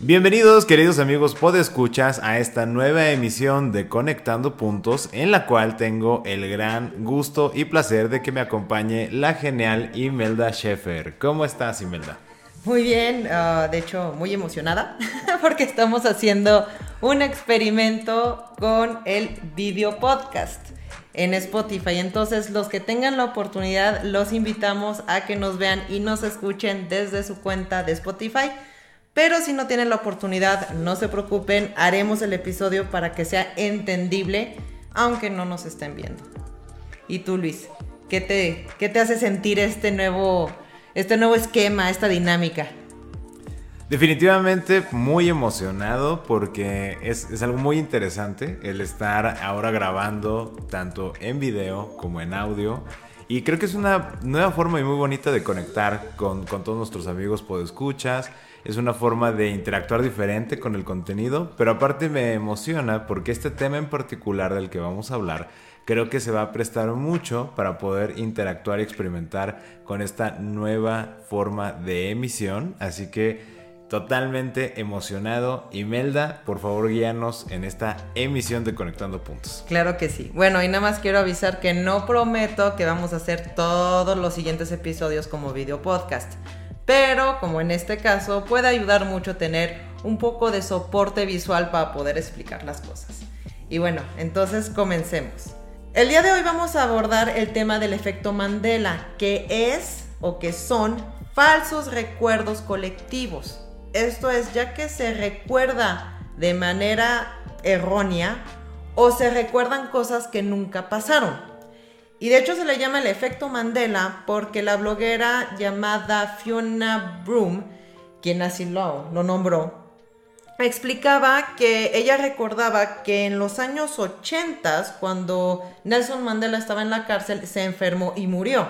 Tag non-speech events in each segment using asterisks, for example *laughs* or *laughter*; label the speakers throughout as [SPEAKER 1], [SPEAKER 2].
[SPEAKER 1] Bienvenidos queridos amigos podescuchas a esta nueva emisión de Conectando Puntos en la cual tengo el gran gusto y placer de que me acompañe la genial Imelda Schaeffer. ¿Cómo estás Imelda?
[SPEAKER 2] Muy bien, ah, de hecho muy emocionada *laughs* porque estamos haciendo un experimento con el video podcast en Spotify. Entonces los que tengan la oportunidad los invitamos a que nos vean y nos escuchen desde su cuenta de Spotify pero si no tienen la oportunidad, no se preocupen, haremos el episodio para que sea entendible, aunque no nos estén viendo. Y tú, Luis, ¿qué te, qué te hace sentir este nuevo, este nuevo esquema, esta dinámica?
[SPEAKER 1] Definitivamente muy emocionado porque es, es, algo muy interesante el estar ahora grabando tanto en video como en audio. Y creo que es una nueva forma y muy bonita de conectar con, con todos nuestros amigos podescuchas es una forma de interactuar diferente con el contenido, pero aparte me emociona porque este tema en particular del que vamos a hablar creo que se va a prestar mucho para poder interactuar y experimentar con esta nueva forma de emisión, así que totalmente emocionado. Imelda, por favor guíanos en esta emisión de Conectando Puntos.
[SPEAKER 2] Claro que sí. Bueno, y nada más quiero avisar que no prometo que vamos a hacer todos los siguientes episodios como video podcast pero como en este caso puede ayudar mucho tener un poco de soporte visual para poder explicar las cosas. Y bueno, entonces comencemos. El día de hoy vamos a abordar el tema del efecto Mandela, que es o que son falsos recuerdos colectivos. Esto es ya que se recuerda de manera errónea o se recuerdan cosas que nunca pasaron. Y de hecho se le llama el efecto Mandela porque la bloguera llamada Fiona Broom, quien así lo, lo nombró, explicaba que ella recordaba que en los años 80, cuando Nelson Mandela estaba en la cárcel, se enfermó y murió.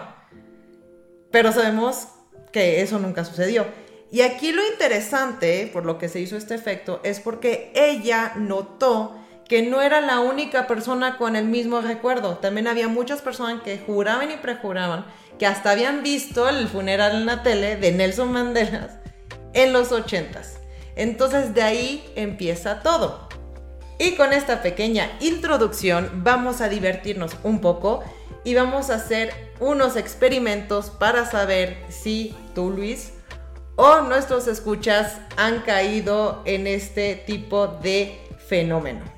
[SPEAKER 2] Pero sabemos que eso nunca sucedió. Y aquí lo interesante, por lo que se hizo este efecto, es porque ella notó que no era la única persona con el mismo recuerdo. También había muchas personas que juraban y prejuraban que hasta habían visto el funeral en la tele de Nelson Mandela en los ochentas. Entonces de ahí empieza todo. Y con esta pequeña introducción vamos a divertirnos un poco y vamos a hacer unos experimentos para saber si tú, Luis, o nuestros escuchas han caído en este tipo de fenómeno.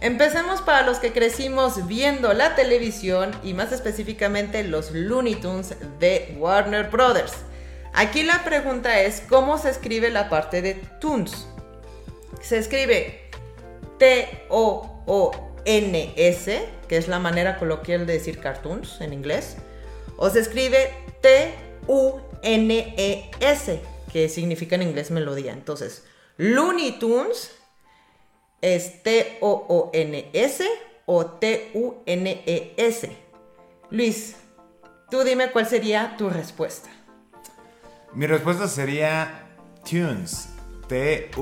[SPEAKER 2] Empecemos para los que crecimos viendo la televisión y más específicamente los Looney Tunes de Warner Brothers. Aquí la pregunta es, ¿cómo se escribe la parte de Tunes? Se escribe T-O-O-N-S, que es la manera coloquial de decir cartoons en inglés, o se escribe T-U-N-E-S, que significa en inglés melodía. Entonces, Looney Tunes es T-O-O-N-S o T-U-N-E-S. Luis, tú dime cuál sería tu respuesta.
[SPEAKER 1] Mi respuesta sería Tunes. T-U-N-E-S.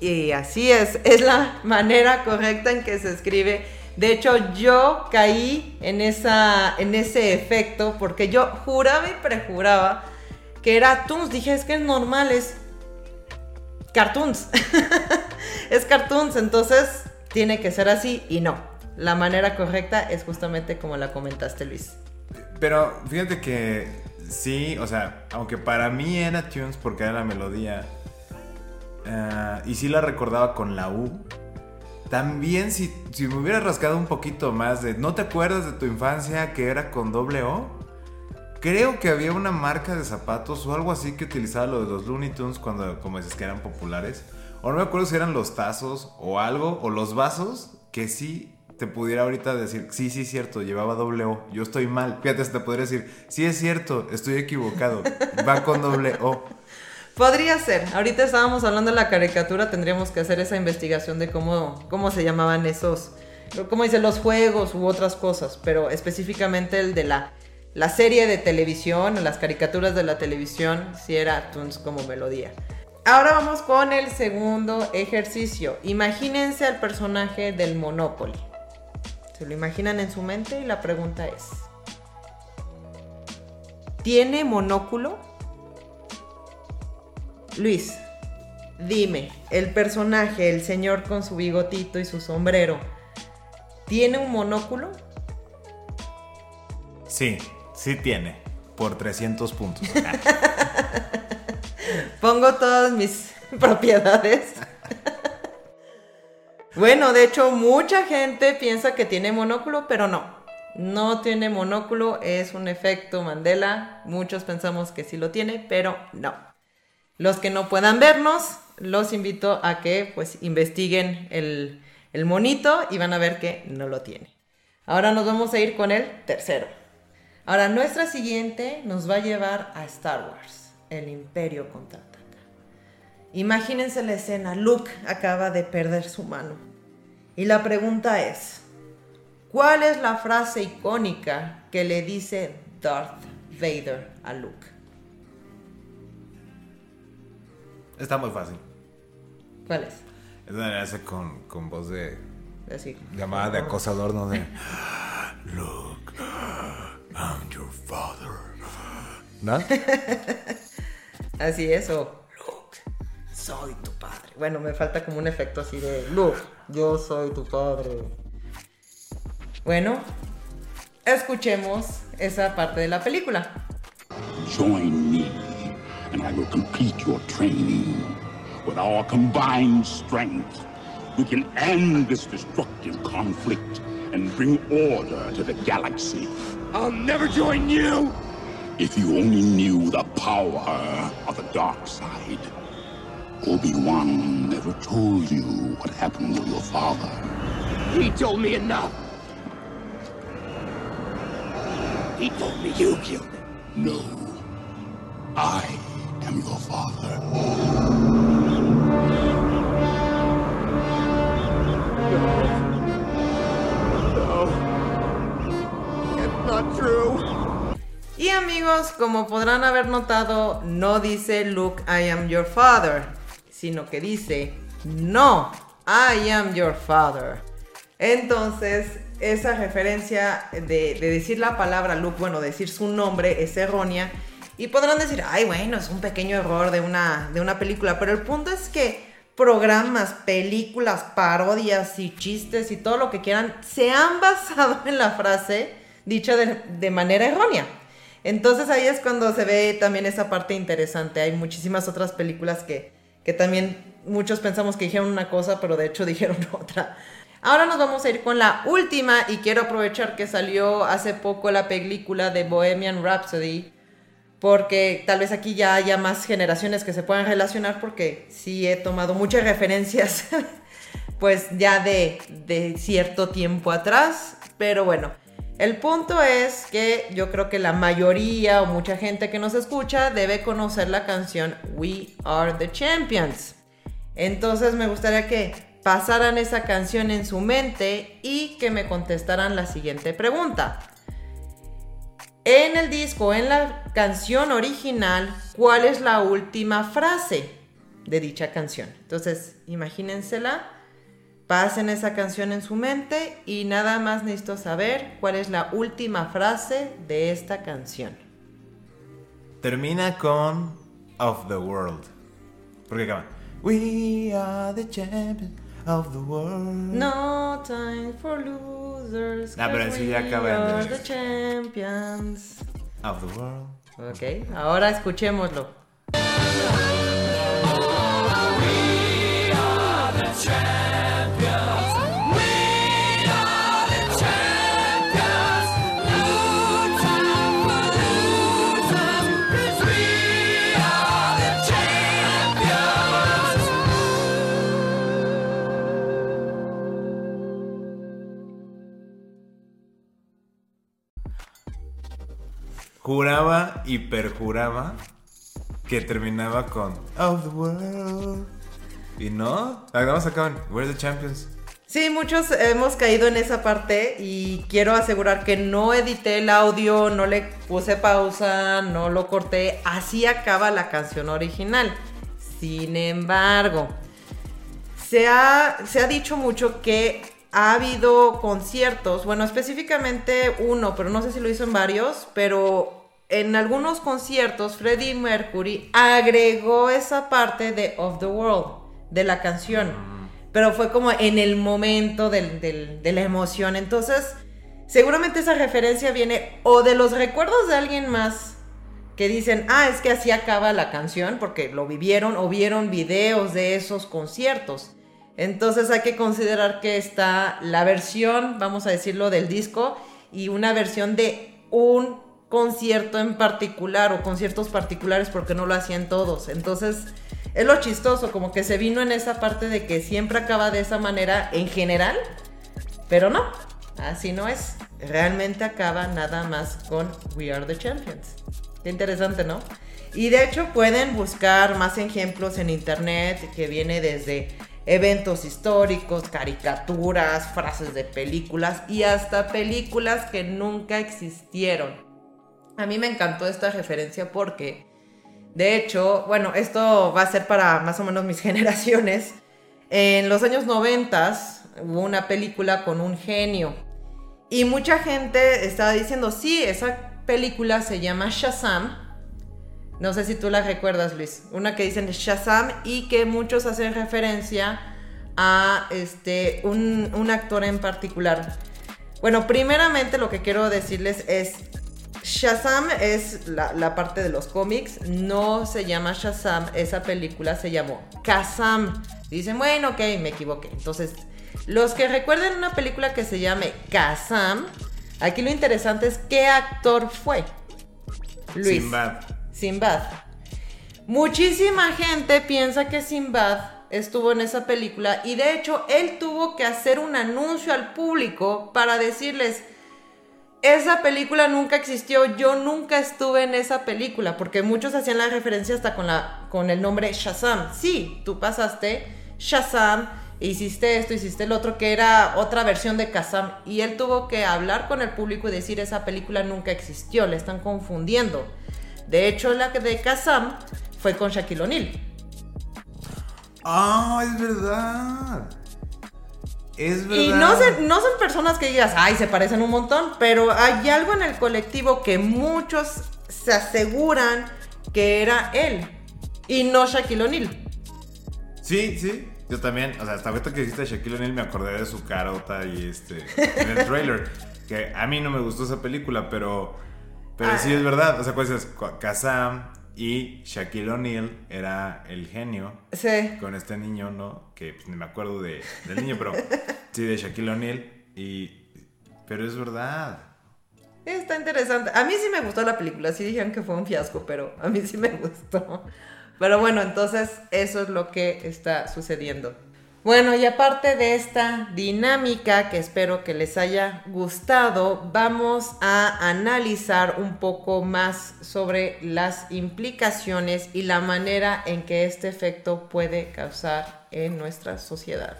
[SPEAKER 2] Y así es, es la manera correcta en que se escribe. De hecho, yo caí en, esa, en ese efecto porque yo juraba y prejuraba que era Tunes. Dije, es que es normal, es cartoons. *laughs* es cartoons, entonces tiene que ser así y no. La manera correcta es justamente como la comentaste, Luis.
[SPEAKER 1] Pero fíjate que sí, o sea, aunque para mí era tunes porque era la melodía, eh, y sí la recordaba con la U, también si, si me hubiera rascado un poquito más de, ¿no te acuerdas de tu infancia que era con doble O? Creo que había una marca de zapatos o algo así que utilizaba lo de los Looney Tunes cuando, como dices, que eran populares. O no me acuerdo si eran los tazos o algo, o los vasos, que sí te pudiera ahorita decir, sí, sí, cierto, llevaba doble O, yo estoy mal. Fíjate, te podría decir, sí, es cierto, estoy equivocado, va con doble O.
[SPEAKER 2] Podría ser. Ahorita estábamos hablando de la caricatura, tendríamos que hacer esa investigación de cómo, cómo se llamaban esos, cómo dicen los juegos u otras cosas, pero específicamente el de la, la serie de televisión, las caricaturas de la televisión, si era Toons como melodía. Ahora vamos con el segundo ejercicio. Imagínense al personaje del Monopoly. Se lo imaginan en su mente y la pregunta es, ¿tiene monóculo? Luis, dime, el personaje, el señor con su bigotito y su sombrero, ¿tiene un monóculo?
[SPEAKER 1] Sí, sí tiene, por 300 puntos. *laughs*
[SPEAKER 2] Pongo todas mis *laughs* propiedades. *laughs* Bueno, de hecho, mucha gente piensa que tiene monóculo, pero no. No tiene monóculo, es un efecto Mandela. Muchos pensamos que sí lo tiene, pero no. Los que no puedan vernos, los invito a que pues investiguen el, el monito y van a ver que no lo tiene. Ahora nos vamos a ir con el tercero. Ahora, nuestra siguiente nos va a llevar a Star Wars, el Imperio contraataca. Imagínense la escena, Luke acaba de perder su mano. Y la pregunta es, ¿cuál es la frase icónica que le dice Darth Vader a Luke?
[SPEAKER 1] Está muy fácil.
[SPEAKER 2] ¿Cuál es?
[SPEAKER 1] Es una hace con, con voz de
[SPEAKER 2] Así.
[SPEAKER 1] llamada de acosador, ¿no? De *gasps* Look, I'm your father. ¿No? *laughs*
[SPEAKER 2] Así es, o Luke, soy tu padre. Bueno, me falta como un efecto así de Luke, yo soy tu padre. Bueno, escuchemos esa parte de la película.
[SPEAKER 3] Join me, and I will complete your training. With our combined strength, we can end this destructive conflict and bring order to the galaxy.
[SPEAKER 4] I'll never join you!
[SPEAKER 3] If you only knew the power of the dark side. Obi-Wan never told you what happened to your father.
[SPEAKER 4] He told me enough. He told me you killed him.
[SPEAKER 3] No. I am your father.
[SPEAKER 4] It's
[SPEAKER 2] Y amigos, como podrán haber notado, no dice Luke, I am your father, sino que dice, no, I am your father. Entonces, esa referencia de, de decir la palabra Luke, bueno, decir su nombre es errónea. Y podrán decir, ay, bueno, es un pequeño error de una, de una película. Pero el punto es que programas, películas, parodias y chistes y todo lo que quieran se han basado en la frase dicha de, de manera errónea. Entonces ahí es cuando se ve también esa parte interesante. Hay muchísimas otras películas que, que también muchos pensamos que dijeron una cosa, pero de hecho *laughs* dijeron otra. Ahora nos vamos a ir con la última y quiero aprovechar que salió hace poco la película de Bohemian Rhapsody porque tal vez aquí ya haya más generaciones que se puedan relacionar porque sí he tomado muchas referencias *laughs* pues ya de, de cierto tiempo atrás, pero bueno. El punto es que yo creo que la mayoría o mucha gente que nos escucha debe conocer la canción We Are the Champions. Entonces me gustaría que pasaran esa canción en su mente y que me contestaran la siguiente pregunta. En el disco, en la canción original, ¿cuál es la última frase de dicha canción? Entonces, imagínensela, pasen esa canción en su mente y nada más necesito saber cuál es la última frase de esta canción.
[SPEAKER 1] Termina con Of the World. Porque acaba. We are the champions of the world.
[SPEAKER 2] No time for losers.
[SPEAKER 1] Ah, pero
[SPEAKER 2] 'cause
[SPEAKER 1] eso ya
[SPEAKER 2] we
[SPEAKER 1] acaba en
[SPEAKER 2] are the champions.
[SPEAKER 1] Of the world.
[SPEAKER 2] Ok, ahora escuchémoslo.
[SPEAKER 1] Juraba y perjuraba que terminaba con Of the World. Y no, además acaban We're the Champions.
[SPEAKER 2] Sí, muchos hemos caído en esa parte y quiero asegurar que no edité el audio, no le puse pausa, no lo corté. Así acaba la canción original. Sin embargo, se ha, se ha dicho mucho que ha habido conciertos, bueno, específicamente uno, pero no sé si lo hizo en varios, pero en algunos conciertos Freddie Mercury agregó esa parte de Of the World, de la canción, pero fue como en el momento del- del- de la emoción, entonces seguramente esa referencia viene o de los recuerdos de alguien más que dicen, ah, es que así acaba la canción, porque lo vivieron o vieron videos de esos conciertos. Entonces hay que considerar que está la versión, vamos a decirlo, del disco y una versión de un concierto en particular o conciertos particulares porque no lo hacían todos. Entonces es lo chistoso, como que se vino en esa parte de que siempre acaba de esa manera en general, pero no, así no es. Realmente acaba nada más con We Are the Champions. Qué interesante, ¿no? Y de hecho pueden buscar más ejemplos en internet que viene desde eventos históricos, caricaturas, frases de películas y hasta películas que nunca existieron. A mí me encantó esta referencia porque, de hecho, bueno, esto va a ser para más o menos mis *laughs* generaciones. En los años 90 hubo una película con un genio y mucha gente estaba diciendo, sí, esa película se llama Shazam. No sé si tú la recuerdas, Luis. Una que dicen Shazam y que muchos hacen referencia a este, un, un actor en particular. Bueno, primeramente lo que quiero decirles es, Shazam es la, la parte de los cómics, no se llama Shazam, esa película se llamó Kazam. Dicen, bueno, ok, me equivoqué. Entonces, los que recuerden una película que se llame Kazam, aquí lo interesante es qué actor fue. Luis.
[SPEAKER 1] Sinbad.
[SPEAKER 2] Sinbad. Muchísima gente piensa que Sinbad estuvo en esa película y de hecho él tuvo que hacer un anuncio al público para decirles, esa película nunca existió, yo nunca estuve en esa película, porque muchos hacían la referencia hasta con, la, con el nombre Shazam. Sí, tú pasaste Shazam, hiciste esto, hiciste el otro, que era otra versión de Kazam, y él tuvo que hablar con el público y decir, esa película nunca existió, le están confundiendo. De hecho, la de Kazam fue con Shaquille O'Neal.
[SPEAKER 1] Ah, es verdad. Es verdad.
[SPEAKER 2] Y no, se- no son personas que digas, ay, se parecen un montón, pero hay algo en el colectivo que muchos se aseguran que era él y no Shaquille O'Neal.
[SPEAKER 1] Sí, sí. Yo también, o sea, hasta ahorita que dijiste Shaquille O'Neal me acordé de su carota y este en el trailer. que a mí no me gustó esa película, pero pero
[SPEAKER 2] Ah.
[SPEAKER 1] sí es verdad. O sea, pues es Kazam y Shaquille O'Neal era el genio
[SPEAKER 2] Sí.
[SPEAKER 1] con este niño, ¿no? Que pues, ni me acuerdo de, del niño, pero *laughs* sí de Shaquille O'Neal y pero es verdad.
[SPEAKER 2] Está interesante. A mí sí me gustó la película. Sí dijeron que fue un fiasco, pero a mí sí me gustó. Pero bueno, entonces eso es lo que está sucediendo. Bueno, y aparte de esta dinámica que espero que les haya gustado, vamos a analizar un poco más sobre las implicaciones y la manera en que este efecto puede causar en nuestra sociedad.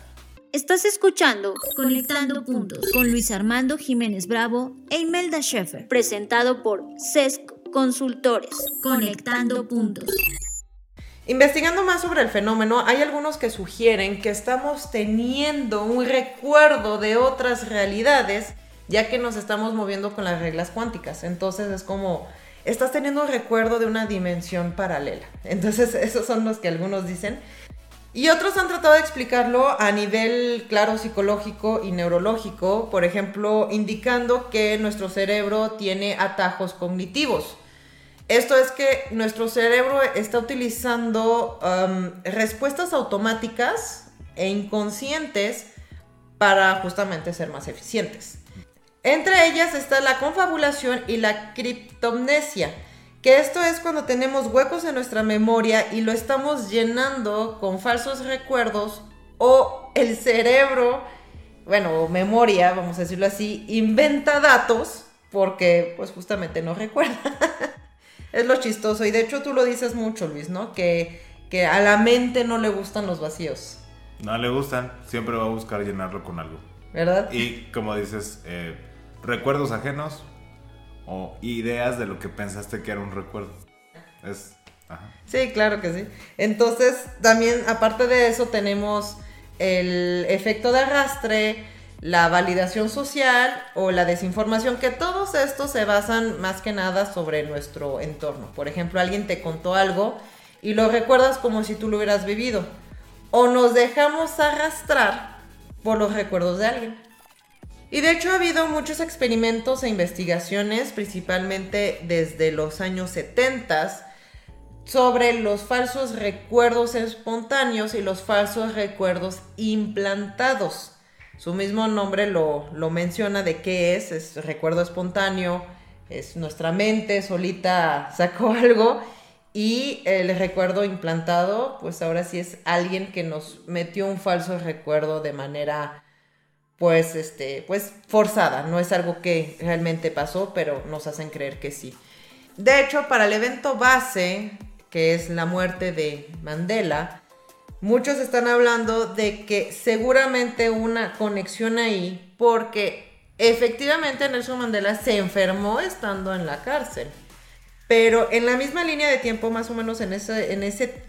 [SPEAKER 5] Estás escuchando Conectando Puntos con Luis Armando Jiménez Bravo e Imelda Schaeffer, presentado por CESC Consultores. Conectando Puntos.
[SPEAKER 2] Investigando más sobre el fenómeno, hay algunos que sugieren que estamos teniendo un recuerdo de otras realidades, ya que nos estamos moviendo con las reglas cuánticas. Entonces es como, estás teniendo un recuerdo de una dimensión paralela. Entonces *laughs* esos son los que algunos dicen. Y otros han tratado de explicarlo a nivel, claro, psicológico y neurológico, por ejemplo, indicando que nuestro cerebro tiene atajos cognitivos. Esto es que nuestro cerebro está utilizando um, respuestas automáticas e inconscientes para justamente ser más eficientes. Entre ellas está la confabulación y la criptomnesia, que esto es cuando tenemos huecos en nuestra memoria y lo estamos llenando con falsos recuerdos o el cerebro, bueno, memoria, vamos a decirlo así, inventa datos porque pues justamente no recuerda. *laughs* es lo chistoso y de hecho tú lo dices mucho, Luis, ¿no? Que, que a la mente no le gustan los vacíos,
[SPEAKER 1] No le gustan, siempre va a buscar llenarlo con algo.
[SPEAKER 2] ¿verdad?
[SPEAKER 1] Y como dices, eh, recuerdos ajenos o ideas de lo que pensaste que era un recuerdo. Es. Ajá.
[SPEAKER 2] Sí, claro que sí. Entonces, también, aparte de eso, tenemos el efecto de arrastre, la validación social o la desinformación, que todos estos se basan más que nada sobre nuestro entorno. Por ejemplo, alguien te contó algo y lo recuerdas como si tú lo hubieras vivido. O nos dejamos arrastrar por los recuerdos de alguien. Y de hecho ha habido muchos experimentos e investigaciones, principalmente desde los años 70, sobre los falsos recuerdos espontáneos y los falsos recuerdos implantados. Su mismo nombre lo, lo menciona de qué es, es recuerdo espontáneo, es nuestra mente solita sacó *laughs* algo y el recuerdo implantado, pues ahora sí es alguien que nos metió un falso recuerdo de manera pues este pues forzada, no es algo que realmente pasó, pero nos hacen creer que sí. De hecho, para el evento base, que es la muerte de Mandela, muchos están hablando de que seguramente una conexión ahí porque efectivamente Nelson Mandela se enfermó estando en la cárcel. Pero en la misma línea de tiempo, más o menos en, ese, en ese,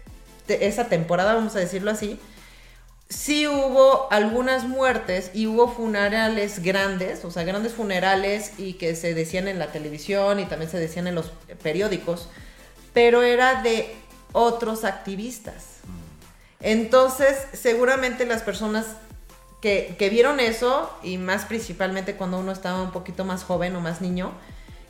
[SPEAKER 2] esa temporada, vamos a decirlo así, sí hubo algunas muertes y hubo funerales grandes, o sea, grandes funerales y que se decían en la televisión y también se decían en los periódicos, pero era de otros activistas. Entonces, seguramente las personas que, vieron eso, y más principalmente cuando uno estaba un poquito más joven o más niño,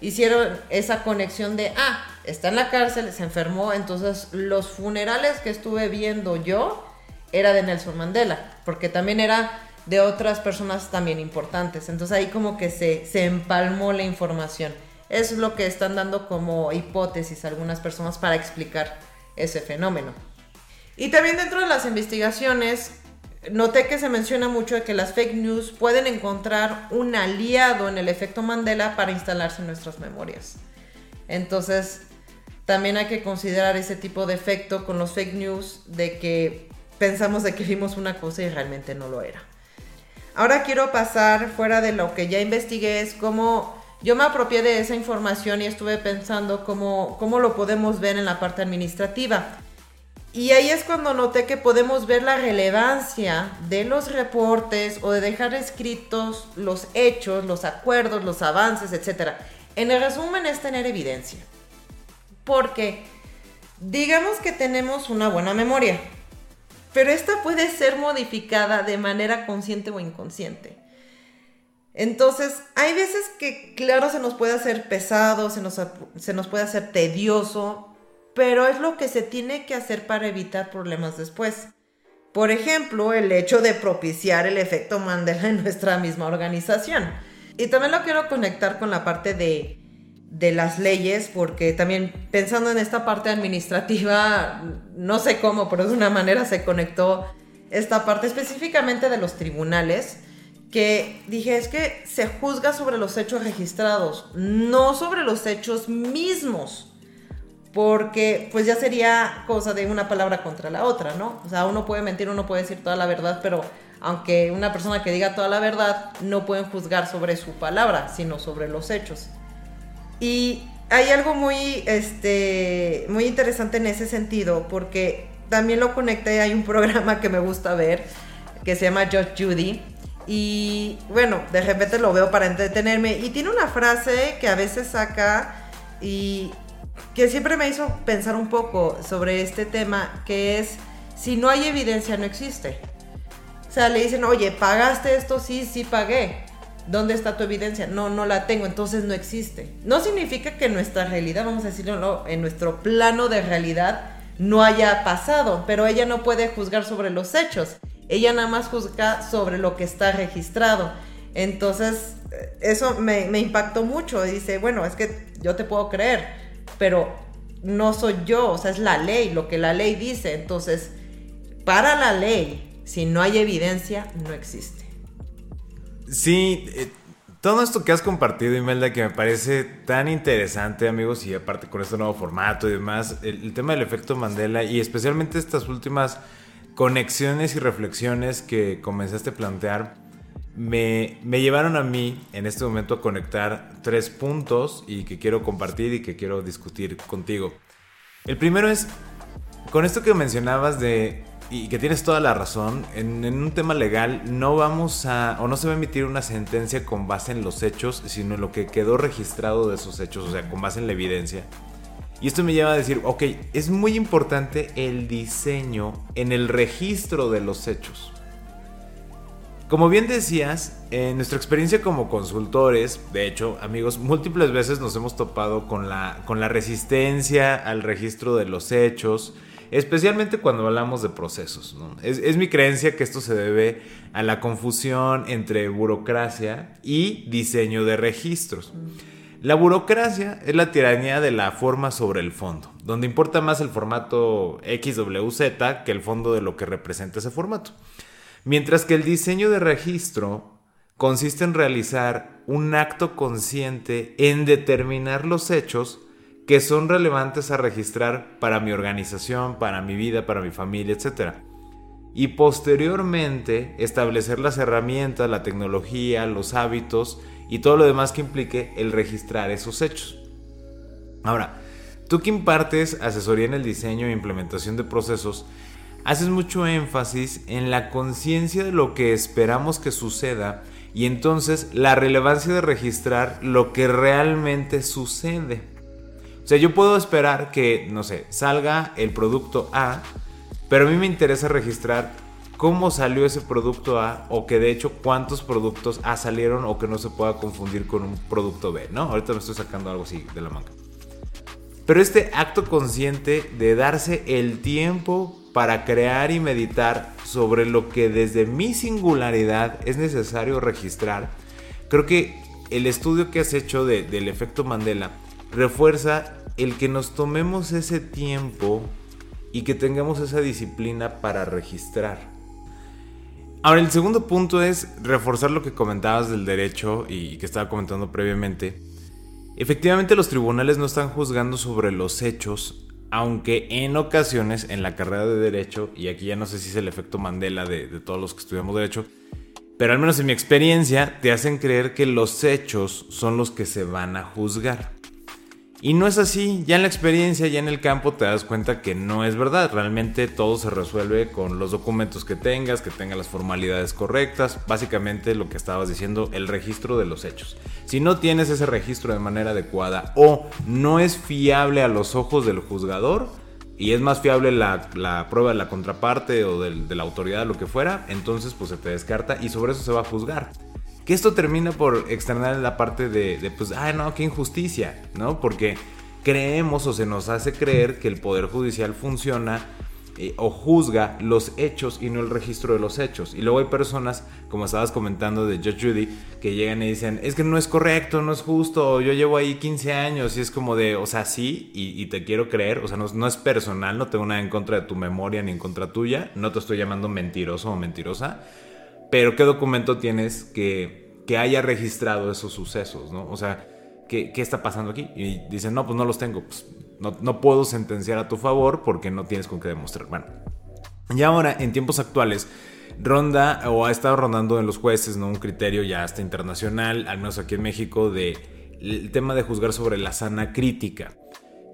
[SPEAKER 2] hicieron esa conexión de, ah, está en la cárcel, se enfermó, entonces los funerales que estuve viendo yo era de Nelson Mandela, porque también era de otras personas también importantes. Entonces ahí como que se, se empalmó la información. Es lo que están dando como hipótesis algunas personas para explicar ese fenómeno. Y también dentro de las investigaciones, noté que se menciona mucho que las fake news pueden encontrar un aliado en el efecto Mandela para instalarse en nuestras memorias. Entonces, también hay que considerar ese tipo de efecto con los fake news de que pensamos de que vimos una cosa y realmente no lo era. Ahora quiero pasar fuera de lo que ya investigué, es cómo yo me apropié de esa información y estuve pensando cómo, cómo lo podemos ver en la parte administrativa. Y ahí es cuando noté que podemos ver la relevancia de los reportes o de dejar escritos los hechos, los acuerdos, los avances, etc. En el resumen es tener evidencia. Porque digamos que tenemos una buena memoria, pero esta puede ser modificada de manera consciente o inconsciente. Entonces, hay veces que, claro, se nos puede hacer pesado, se nos, se nos puede hacer tedioso, pero es lo que se tiene que hacer para evitar problemas después. Por ejemplo, el hecho de propiciar el efecto Mandela en nuestra misma organización. Y también lo quiero conectar con la parte de, de las leyes, porque también pensando en esta parte administrativa, no sé cómo, pero de una manera se conectó esta parte específicamente de los tribunales, que dije es que se juzga sobre los hechos registrados, no sobre los hechos mismos porque pues ya sería cosa de una palabra contra la otra, ¿no? O sea, uno puede mentir, uno puede decir toda la verdad, pero aunque una persona que diga toda la verdad, no pueden juzgar sobre su palabra, sino sobre los hechos. Y hay algo muy, este, muy interesante en ese sentido, porque también lo conecté, hay un *laughs* programa que me gusta ver, que se llama Judge Judy, y bueno, de repente lo veo para entretenerme, y tiene una frase que a veces saca y que siempre me hizo pensar un poco sobre este tema, que es, si no hay evidencia, no existe. O sea, le dicen, oye, ¿pagaste esto? Sí, sí pagué. ¿Dónde está tu evidencia? No, no la tengo, entonces no existe. No significa que nuestra realidad, vamos a decirlo, en nuestro plano de realidad no haya pasado, pero ella no puede juzgar sobre los hechos. Ella nada más juzga sobre lo que está registrado. Entonces, eso me, me impactó mucho. Dice, bueno, es que yo te puedo creer, pero no soy yo, o sea, es la ley, lo que la ley dice. Entonces, para la ley, si no hay evidencia, no existe.
[SPEAKER 1] Sí, eh, Todo esto que has compartido, Imelda, que me parece tan interesante, amigos, y aparte con este nuevo formato y demás, el, el tema del efecto Mandela y especialmente estas últimas conexiones y reflexiones que comenzaste a plantear, me, llevaron a mí en este momento a conectar tres puntos y que quiero compartir y que quiero discutir contigo. El primero es, con esto que mencionabas de y que tienes toda la razón, en, en, un tema legal no vamos a, o no se va a emitir una sentencia con base en los hechos, sino en lo que quedó registrado de esos hechos, o sea, con base en la evidencia. Y esto me lleva a decir, ok, es muy importante el diseño en el registro de los hechos. Como bien decías, en nuestra experiencia como consultores, de hecho, amigos, múltiples veces nos hemos topado con la, con la resistencia al registro de los hechos, especialmente cuando hablamos de procesos. Es, es, mi creencia que esto se debe a la confusión entre burocracia y diseño de registros. La burocracia es la tiranía de la forma sobre el fondo, donde importa más el formato XWZ que el fondo de lo que representa ese formato. Mientras que el diseño de registro consiste en realizar un acto consciente en determinar los hechos que son relevantes a registrar para mi organización, para mi vida, para mi familia, etc. Y posteriormente establecer las herramientas, la tecnología, los hábitos y todo lo demás que implique el registrar esos hechos. Ahora, tú que impartes asesoría en el diseño e implementación de procesos, haces mucho énfasis en la conciencia de lo que esperamos que suceda y entonces la relevancia de registrar lo que realmente sucede. O sea, yo puedo esperar que, no sé, salga el producto A, pero a mí me interesa registrar cómo salió ese producto A o que de hecho cuántos productos A salieron o que no se pueda confundir con un producto B, ¿no? Ahorita me estoy sacando algo así de la manga. Pero este acto consciente de darse el tiempo para crear y meditar sobre lo que desde mi singularidad es necesario registrar, creo que el estudio que has hecho de, del efecto Mandela refuerza el que nos tomemos ese tiempo y que tengamos esa disciplina para registrar. Ahora, el segundo punto es reforzar lo que comentabas del derecho y que estaba comentando previamente. Efectivamente, los tribunales no están juzgando sobre los hechos, aunque en ocasiones en la carrera de derecho, y aquí ya no sé si es el efecto Mandela de, de, todos los que estudiamos derecho, pero al menos en mi experiencia te hacen creer que los hechos son los que se van a juzgar. Y no es así, ya en la experiencia, ya en el campo te das cuenta que no es verdad, realmente todo se resuelve con los documentos que tengas, que tenga las formalidades correctas, básicamente lo que estabas diciendo, el registro de los hechos. Si no tienes ese registro de manera adecuada o no es fiable a los ojos del juzgador, y es más fiable la, prueba de la contraparte o de la autoridad, lo que fuera, entonces pues se te descarta y sobre eso se va a juzgar. Que esto termina por externar la parte de, pues, ah, no, qué injusticia, ¿no? Porque creemos o se nos hace creer que el Poder Judicial funciona eh, o juzga los hechos y no el registro de los hechos. Y luego hay personas, como estabas comentando de Judge Judy, que llegan y dicen, es que no es correcto, no es justo, yo llevo ahí 15 años y es como de, o sea, sí, y, y te quiero creer, o sea, no, no, es personal, no tengo nada en contra de tu memoria ni en contra tuya, no te estoy llamando mentiroso o mentirosa, pero ¿qué documento tienes que, que haya registrado esos sucesos, ¿no? O sea, ¿qué, ¿qué, está pasando aquí? Y dicen, no, pues no los tengo, pues no, no puedo sentenciar a tu favor porque no tienes con qué demostrar. Bueno, y ahora, en tiempos actuales, ronda o ha estado rondando en los jueces, ¿no? Un criterio ya hasta internacional, al menos aquí en México, de el tema de juzgar sobre la sana crítica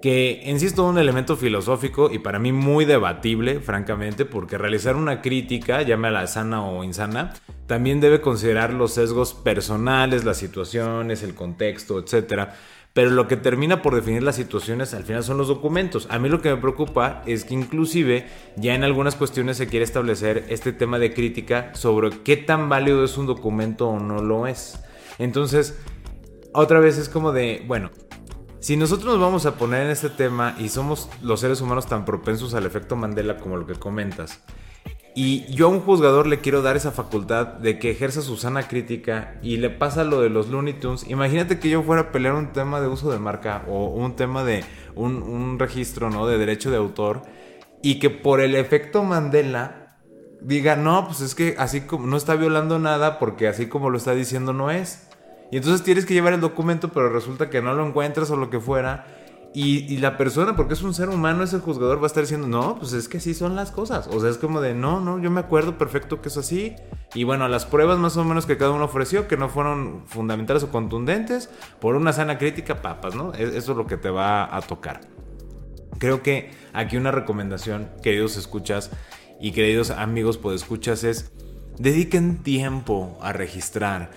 [SPEAKER 1] que todo un elemento filosófico y para mí muy debatible, francamente, porque realizar una crítica, llámala sana o insana, también debe considerar los sesgos personales, las situaciones, el contexto, etc. Pero lo que termina por definir las situaciones al final son los documentos. A mí lo que me preocupa es que inclusive ya en algunas cuestiones se quiere establecer este tema de crítica sobre qué tan válido es un documento o no lo es. Entonces, otra vez es como de, bueno, si nosotros nos vamos a poner en este tema y somos los seres humanos tan propensos al efecto Mandela como lo que comentas, y yo a un juzgador le quiero dar esa facultad de que ejerza su sana crítica y le pasa lo de los Looney Tunes. Imagínate que yo fuera a pelear un tema de uso de marca o un tema de un, un registro ¿no? de derecho de autor y que por el efecto Mandela diga, no, pues es que así como no está violando nada porque así como lo está diciendo no es. Y entonces tienes que llevar el documento, pero resulta que no lo encuentras o lo que fuera. Y, y, la persona, porque es un ser humano, ese juzgador va a estar diciendo, no, pues es que así son las cosas. O sea, es como de, no, no, yo me acuerdo perfecto que es así. Y bueno, las pruebas más o menos que cada uno ofreció, que no fueron fundamentales o contundentes, por una sana crítica, papas, ¿no? E, eso es lo que te va a tocar. Creo que aquí una recomendación, queridos escuchas y queridos amigos escuchas es, dediquen tiempo a registrar,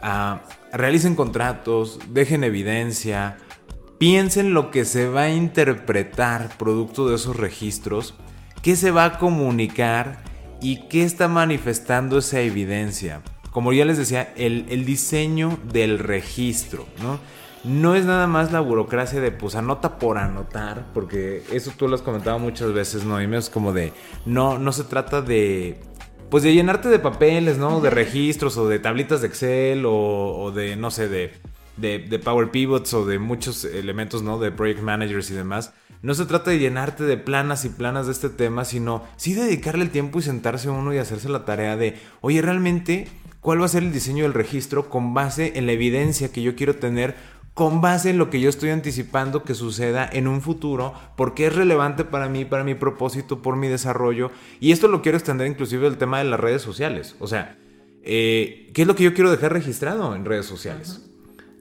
[SPEAKER 1] a, realicen contratos, dejen evidencia, piensen lo que se va a interpretar producto de esos registros, qué se va a comunicar y qué está manifestando esa evidencia. Como ya les decía, el, el diseño del registro, ¿no? no es nada más la burocracia de pues anota por anotar, porque eso tú lo has comentado muchas veces, ¿no? Y es como de, no, no se trata de, pues de llenarte de papeles, ¿no? De registros o de tablitas de Excel o, de, no sé, de, de, de, Power Pivots o de muchos elementos, ¿no? De Project Managers y demás. No se trata de llenarte de planas y planas de este tema, sino sí dedicarle el tiempo y sentarse uno y hacerse la tarea de, oye, realmente, ¿cuál va a ser el diseño del registro con base en la evidencia que yo quiero tener con base en lo que yo estoy anticipando que suceda en un futuro, porque es relevante para mí, para mi propósito, por mi desarrollo. Y esto lo quiero extender inclusive al tema de las redes sociales. O sea, eh, ¿qué es lo que yo quiero dejar registrado en redes sociales?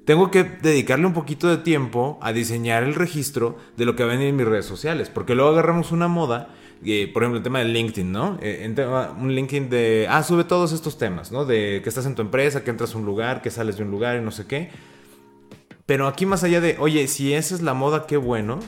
[SPEAKER 1] Tengo que dedicarle un poquito de tiempo a diseñar el registro de lo que va a venir en mis redes sociales, porque luego agarramos una moda eh, por ejemplo, el tema de LinkedIn, ¿no? Eh, un LinkedIn de, ah, sube todos estos temas, ¿no? De que estás en tu empresa, que entras a un lugar, que sales de un lugar y no sé qué. Pero aquí más allá de, oye, si esa es la moda, qué bueno.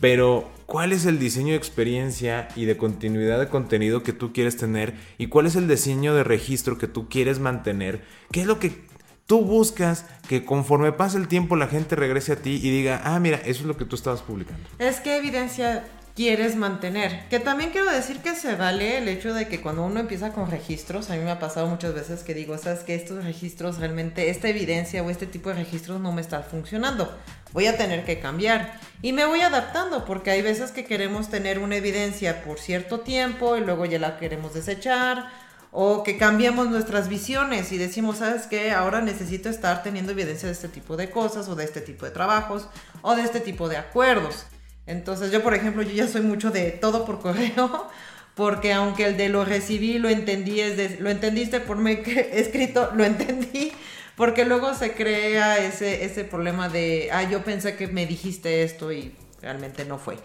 [SPEAKER 1] Pero, ¿cuál es el diseño de experiencia y de continuidad de contenido que tú quieres tener? ¿Y cuál es el diseño de registro que tú quieres mantener? ¿Qué es lo que tú buscas que conforme pase el tiempo la gente regrese a ti y diga, ah, mira, eso es lo que tú estabas publicando?
[SPEAKER 2] Es que evidencia quieres mantener. Que también quiero decir que se vale el hecho de que cuando uno empieza con registros, a mí me ha pasado muchas veces que digo, sabes que estos registros realmente, esta evidencia o este tipo de registros no me está funcionando. Voy a tener que cambiar. Y me voy adaptando porque hay veces que queremos tener una evidencia por cierto tiempo y luego ya la queremos desechar. O que cambiemos nuestras visiones y decimos, ¿sabes qué? Ahora necesito estar teniendo evidencia de este tipo de cosas o de este tipo de trabajos o de este tipo de acuerdos. Entonces yo, por ejemplo, yo ya soy mucho de todo por correo, *laughs* porque aunque el de lo recibí, lo entendí, es de, lo entendiste por me *laughs* escrito, lo entendí, porque luego se crea ese, ese problema de, ah, yo pensé que me dijiste esto y realmente no fue.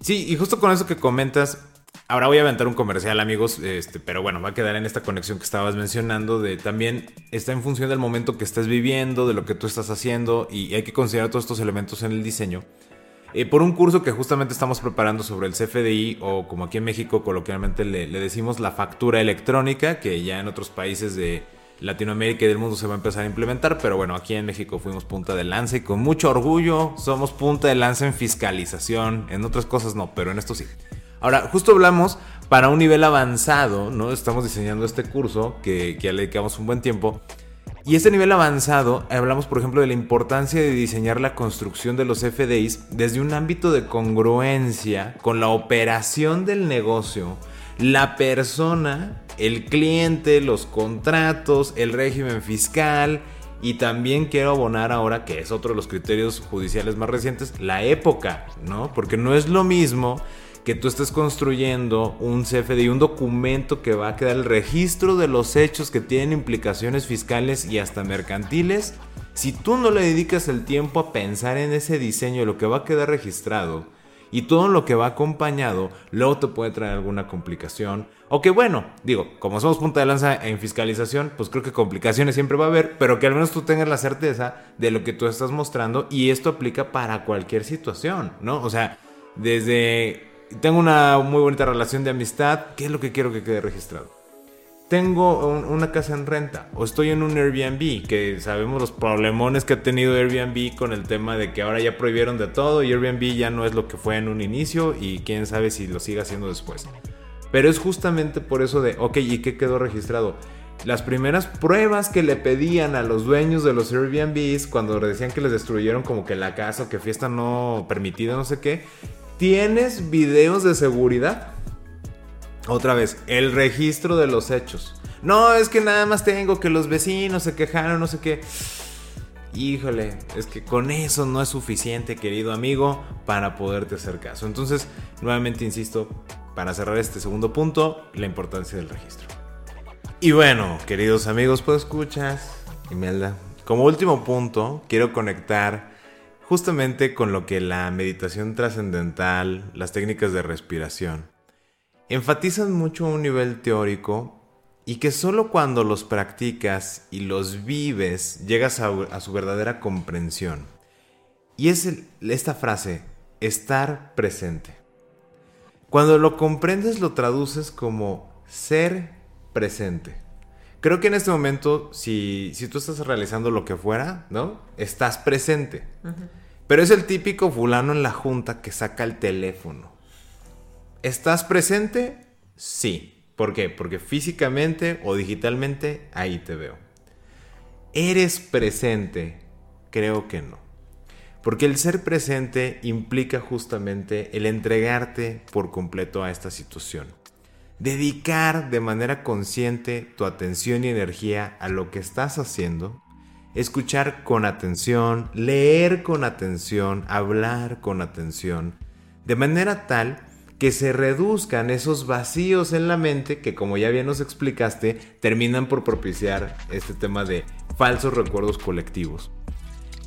[SPEAKER 1] Sí, y justo con eso que comentas, ahora voy a aventar un comercial, amigos, este, pero bueno, va a quedar en esta conexión que estabas mencionando de también está en función del momento que estás viviendo, de lo que tú estás haciendo y hay que considerar todos estos elementos en el diseño. Eh, por un curso que justamente estamos preparando sobre el CFDI o como aquí en México coloquialmente le, decimos la factura electrónica, que ya en otros países de Latinoamérica y del mundo se va a empezar a implementar, pero bueno, aquí en México fuimos punta de lanza y con mucho orgullo somos punta de lanza en fiscalización, en otras cosas no, pero en esto sí. Ahora, justo hablamos para un nivel avanzado, ¿no? Estamos diseñando este curso que, que ya le dedicamos un buen tiempo y este nivel avanzado, hablamos por ejemplo de la importancia de diseñar la construcción de los FDIs desde un ámbito de congruencia con la operación del negocio, la persona, el cliente, los contratos, el régimen fiscal y también quiero abonar ahora, que es otro de los criterios judiciales más recientes, la época, ¿no? Porque no es lo mismo que tú estés construyendo un CFDI, un documento que va a quedar el registro de los hechos que tienen implicaciones fiscales y hasta mercantiles, si tú no le dedicas el tiempo a pensar en ese diseño, lo que va a quedar registrado, y todo lo que va acompañado, luego te puede traer alguna complicación. O que bueno, digo, como somos punta de lanza en fiscalización, pues creo que complicaciones siempre va a haber, pero que al menos tú tengas la certeza de lo que tú estás mostrando y esto aplica para cualquier situación, ¿no? O sea, desde tengo una muy bonita relación de amistad, ¿qué es lo que quiero que quede registrado? Tengo una casa en renta o estoy en un Airbnb, que sabemos los problemones que ha tenido Airbnb con el tema de que ahora ya prohibieron de todo y Airbnb ya no es lo que fue en un inicio y quién sabe si lo siga haciendo después. Pero es justamente por eso de, ok, ¿y qué quedó registrado? Las primeras pruebas que le pedían a los dueños de los Airbnbs cuando decían que les destruyeron como que la casa o que fiesta no permitida, no sé qué, ¿Tienes videos de seguridad? Otra vez, el registro de los hechos. No, es que nada más tengo que los vecinos se quejaron, no sé qué. híjole, es que con eso no es suficiente, querido amigo, para poderte hacer caso. Entonces, nuevamente insisto, para cerrar este segundo punto, la importancia del registro. Y bueno, queridos amigos, pues escuchas, Imelda. Como último punto, quiero conectar justamente con lo que la meditación trascendental, las técnicas de respiración, enfatizan mucho a un nivel teórico y que solo cuando los practicas y los vives llegas a, su verdadera comprensión. Y es esta frase, estar presente. Cuando lo comprendes lo traduces como ser presente. Creo que en este momento, si, si tú estás realizando lo que fuera, ¿no? Estás presente. Pero es el típico fulano en la junta que saca el teléfono. ¿Estás presente? Sí. ¿Por qué? Porque físicamente o digitalmente ahí te veo. ¿Eres presente? Creo que no. Porque el ser presente implica justamente el entregarte por completo a esta situación. Dedicar de manera consciente tu atención y energía a lo que estás haciendo. Escuchar con atención, leer con atención, hablar con atención. De manera tal que se reduzcan esos vacíos en la mente que como ya bien nos explicaste terminan por propiciar este tema de falsos recuerdos colectivos.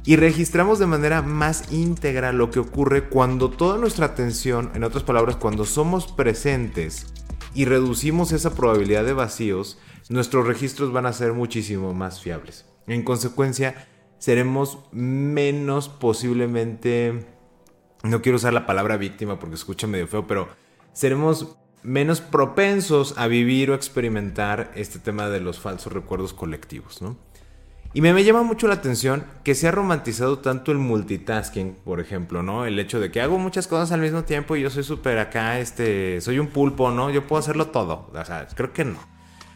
[SPEAKER 1] Y registramos de manera más íntegra lo que ocurre cuando toda nuestra atención, en otras palabras, cuando somos presentes y reducimos esa probabilidad de vacíos, nuestros registros van a ser muchísimo más fiables. En consecuencia, seremos menos posiblemente no quiero usar la palabra víctima porque escucha medio feo, pero seremos menos propensos a vivir o experimentar este tema de los falsos recuerdos colectivos, ¿no? Y me, llama mucho la atención que se ha romantizado tanto el multitasking, por ejemplo, ¿no? El hecho de que hago muchas cosas al mismo tiempo y yo soy súper acá, este, soy un pulpo, ¿no? Yo puedo hacerlo todo. O sea, creo que no.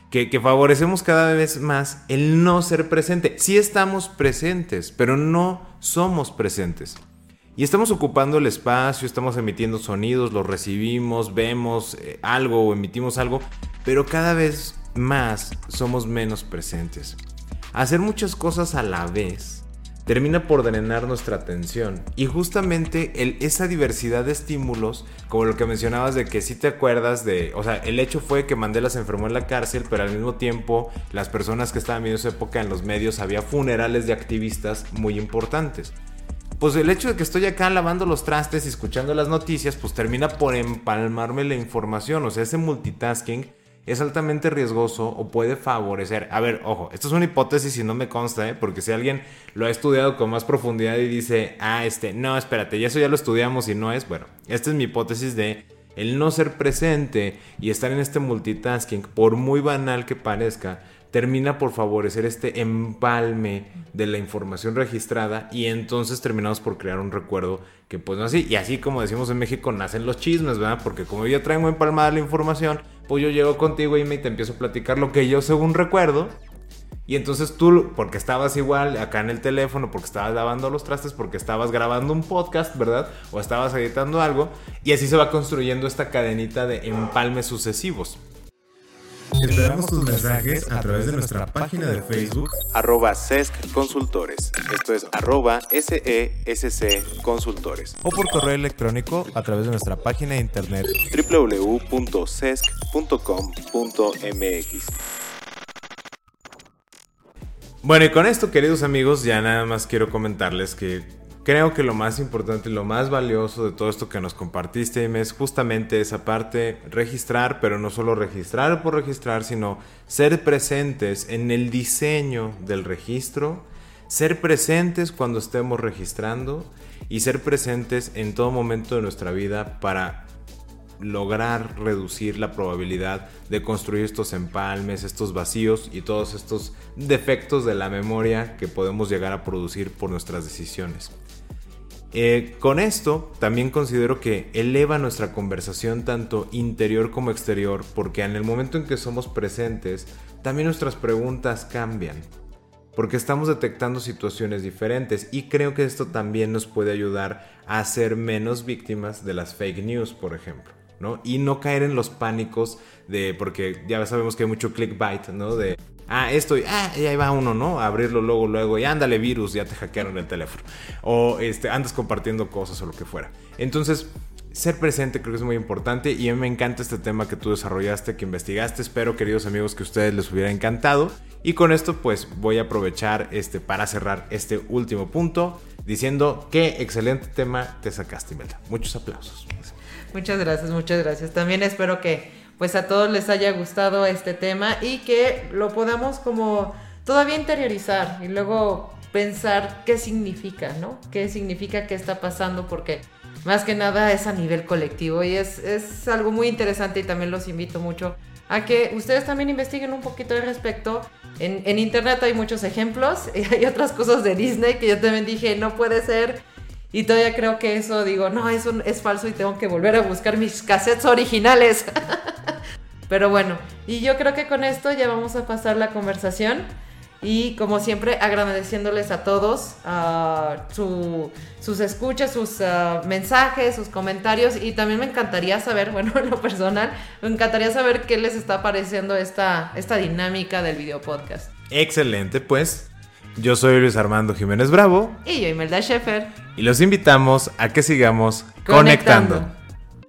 [SPEAKER 1] Que, favorecemos cada vez más el no ser presente. Sí estamos presentes, pero no somos presentes. Y estamos ocupando el espacio, estamos emitiendo sonidos, los recibimos, vemos eh, algo o emitimos algo, pero cada vez más somos menos presentes. Hacer muchas cosas a la vez termina por drenar nuestra atención. Y justamente el, esa diversidad de estímulos, como lo que mencionabas de que si te acuerdas de, o sea, el hecho fue que Mandela se enfermó en la cárcel, pero al mismo tiempo las personas que estaban viendo esa época en los medios había funerales de activistas muy importantes pues el hecho de que estoy acá lavando los trastes y escuchando las noticias, pues termina por empalmarme la información. O sea, ese multitasking es altamente riesgoso o puede favorecer. A ver, ojo, esto es una hipótesis y no me consta, ¿eh? porque si alguien lo ha estudiado con más profundidad y dice, ah, este, no, espérate, y eso ya lo estudiamos y no es, bueno, esta es mi hipótesis de el no ser presente y estar en este multitasking, por muy banal que parezca, termina por favorecer este empalme de la información registrada y entonces terminamos por crear un recuerdo que pues no así. Y así como decimos en México, nacen los chismes, ¿verdad? Porque como yo traigo empalmada la información, pues yo llego contigo y me te empiezo a platicar lo que yo según recuerdo. Y entonces tú, porque estabas igual acá en el teléfono, porque estabas lavando los trastes, porque estabas grabando un podcast, ¿verdad? O estabas editando algo. Y así se va construyendo esta cadenita de empalmes sucesivos.
[SPEAKER 6] Esperamos tus mensajes a través de nuestra página de Facebook
[SPEAKER 1] arroba SESC Consultores. Esto es arroba SESC Consultores. O por correo electrónico a través de nuestra página de internet www.sesc.com.mx. Bueno, y con esto, queridos amigos, ya nada más quiero comentarles que Creo que lo más importante y lo más valioso de todo esto que nos compartiste es justamente esa parte, registrar, pero no solo registrar por registrar, sino ser presentes en el diseño del registro, ser presentes cuando estemos registrando y ser presentes en todo momento de nuestra vida para lograr reducir la probabilidad de construir estos empalmes, estos vacíos y todos estos defectos de la memoria que podemos llegar a producir por nuestras decisiones. Eh, con esto también considero que eleva nuestra conversación tanto interior como exterior, porque en el momento en que somos presentes, también nuestras preguntas cambian, porque estamos detectando situaciones diferentes y creo que esto también nos puede ayudar a ser menos víctimas de las fake news, por ejemplo. ¿no? Y no caer en los pánicos de, porque ya sabemos que hay mucho clickbait, ¿no? Ah, esto, y, ah, y ahí va uno, ¿no? Abrirlo luego, luego, y ándale virus, ya te hackearon el teléfono. O este, andas compartiendo cosas o lo que fuera. Entonces, ser presente creo que es muy importante y a mí me encanta este tema que tú desarrollaste, que investigaste. Espero, queridos amigos, que a ustedes les hubiera encantado. Y con esto, pues voy a aprovechar este para cerrar este último punto diciendo qué excelente tema te sacaste, Imelda. Muchos aplausos.
[SPEAKER 2] Muchas gracias, muchas gracias. También espero que pues a todos les haya gustado este tema y que lo podamos como todavía interiorizar y luego pensar qué significa, ¿no? ¿Qué significa, qué está pasando? Porque más que nada es a nivel colectivo y es, es algo muy interesante y también los invito mucho a que ustedes también investiguen un poquito al respecto. En, en internet hay muchos ejemplos *laughs* y hay otras cosas de Disney que yo también dije, no puede ser y todavía creo que eso, digo, no, eso es falso y tengo que volver a buscar mis cassettes originales. *laughs* Pero bueno, y yo creo que con esto ya vamos a pasar la conversación. Y como siempre, agradeciéndoles a todos sus escuchas, sus ah, mensajes, sus comentarios. Y también me encantaría saber, *laughs* bueno, en lo personal, me encantaría saber qué les está pareciendo esta, esta dinámica del video podcast.
[SPEAKER 1] Excelente, pues yo soy Luis Armando Jiménez Bravo.
[SPEAKER 2] Y yo, Imelda Sheffer.
[SPEAKER 1] Y los invitamos a que sigamos conectando.